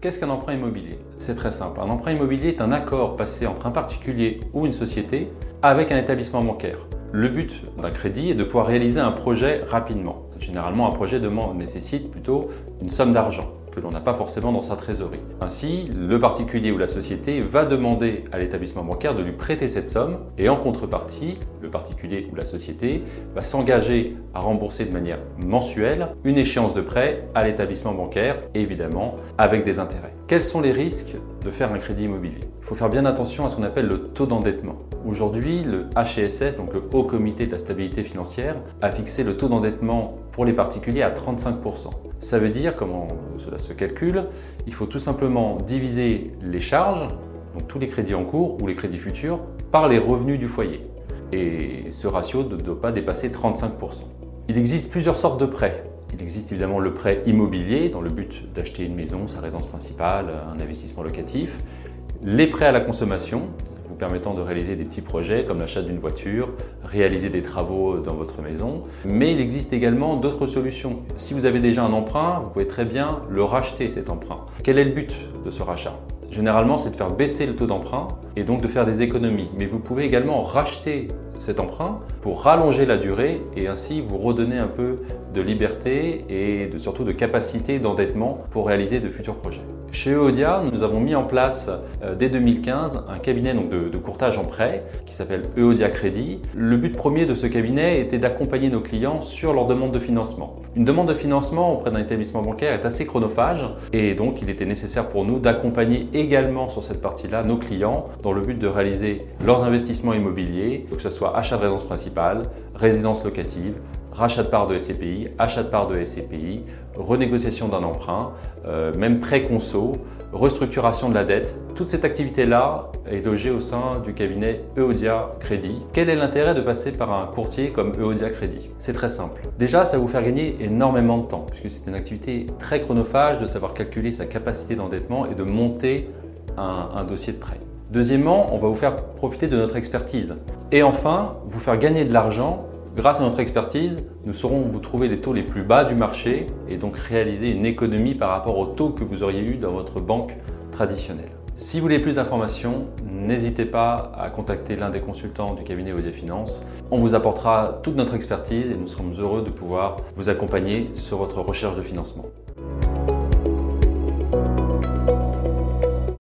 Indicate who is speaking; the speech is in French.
Speaker 1: Qu'est-ce qu'un emprunt immobilier? C'est très simple. Un emprunt immobilier est un accord passé entre un particulier ou une société avec un établissement bancaire. Le but d'un crédit est de pouvoir réaliser un projet rapidement. Généralement, un projet demande, nécessite plutôt une somme d'argent que l'on n'a pas forcément dans sa trésorerie. Ainsi, le particulier ou la société va demander à l'établissement bancaire de lui prêter cette somme et en contrepartie, le particulier ou la société va s'engager à rembourser de manière mensuelle une échéance de prêt à l'établissement bancaire, évidemment avec des intérêts. Quels sont les risques de faire un crédit immobilier? Il faut faire bien attention à ce qu'on appelle le taux d'endettement. Aujourd'hui, le HSF, donc le Haut Comité de la Stabilité Financière, a fixé le taux d'endettement pour les particuliers à 35%. Ça veut dire, comment cela se calcule, il faut tout simplement diviser les charges, donc tous les crédits en cours ou les crédits futurs, par les revenus du foyer. Et ce ratio ne doit pas dépasser 35%. Il existe plusieurs sortes de prêts. Il existe évidemment le prêt immobilier dans le but d'acheter une maison, sa résidence principale, un investissement locatif. Les prêts à la consommation, vous permettant de réaliser des petits projets comme l'achat d'une voiture, réaliser des travaux dans votre maison. Mais il existe également d'autres solutions. Si vous avez déjà un emprunt, vous pouvez très bien le racheter cet emprunt. Quel est le but de ce rachat? Généralement, c'est de faire baisser le taux d'emprunt et donc de faire des économies. Mais vous pouvez également racheter cet emprunt pour rallonger la durée et ainsi vous redonner un peu de liberté et de, surtout de capacité d'endettement pour réaliser de futurs projets. Chez Eodia, nous avons mis en place euh, dès 2015 un cabinet donc, de, courtage en prêt qui s'appelle Eodia Crédit. Le but premier de ce cabinet était d'accompagner nos clients sur leur demande de financement. Une demande de financement auprès d'un établissement bancaire est assez chronophage et donc il était nécessaire pour nous d'accompagner également sur cette partie-là nos clients dans le but de réaliser leurs investissements immobiliers, que ce soit achat de résidence principale, résidence locative, rachat de part de SCPI, achat de part de SCPI, renégociation d'un emprunt, euh, même prêt conso, restructuration de la dette. Toute cette activité-là est logée au sein du cabinet Eodia Crédit. Quel est l'intérêt de passer par un courtier comme Eodia Crédit? C'est très simple. Déjà, ça va vous faire gagner énormément de temps, puisque c'est une activité très chronophage de savoir calculer sa capacité d'endettement et de monter un dossier de prêt. Deuxièmement, on va vous faire profiter de notre expertise. Et enfin, vous faire gagner de l'argent Grâce à notre expertise, nous saurons vous trouver les taux les plus bas du marché et donc réaliser une économie par rapport aux taux que vous auriez eu dans votre banque traditionnelle. Si vous voulez plus d'informations, n'hésitez pas à contacter l'un des consultants du cabinet Odia Finance. On vous apportera toute notre expertise et nous serons heureux de pouvoir vous accompagner sur votre recherche de financement.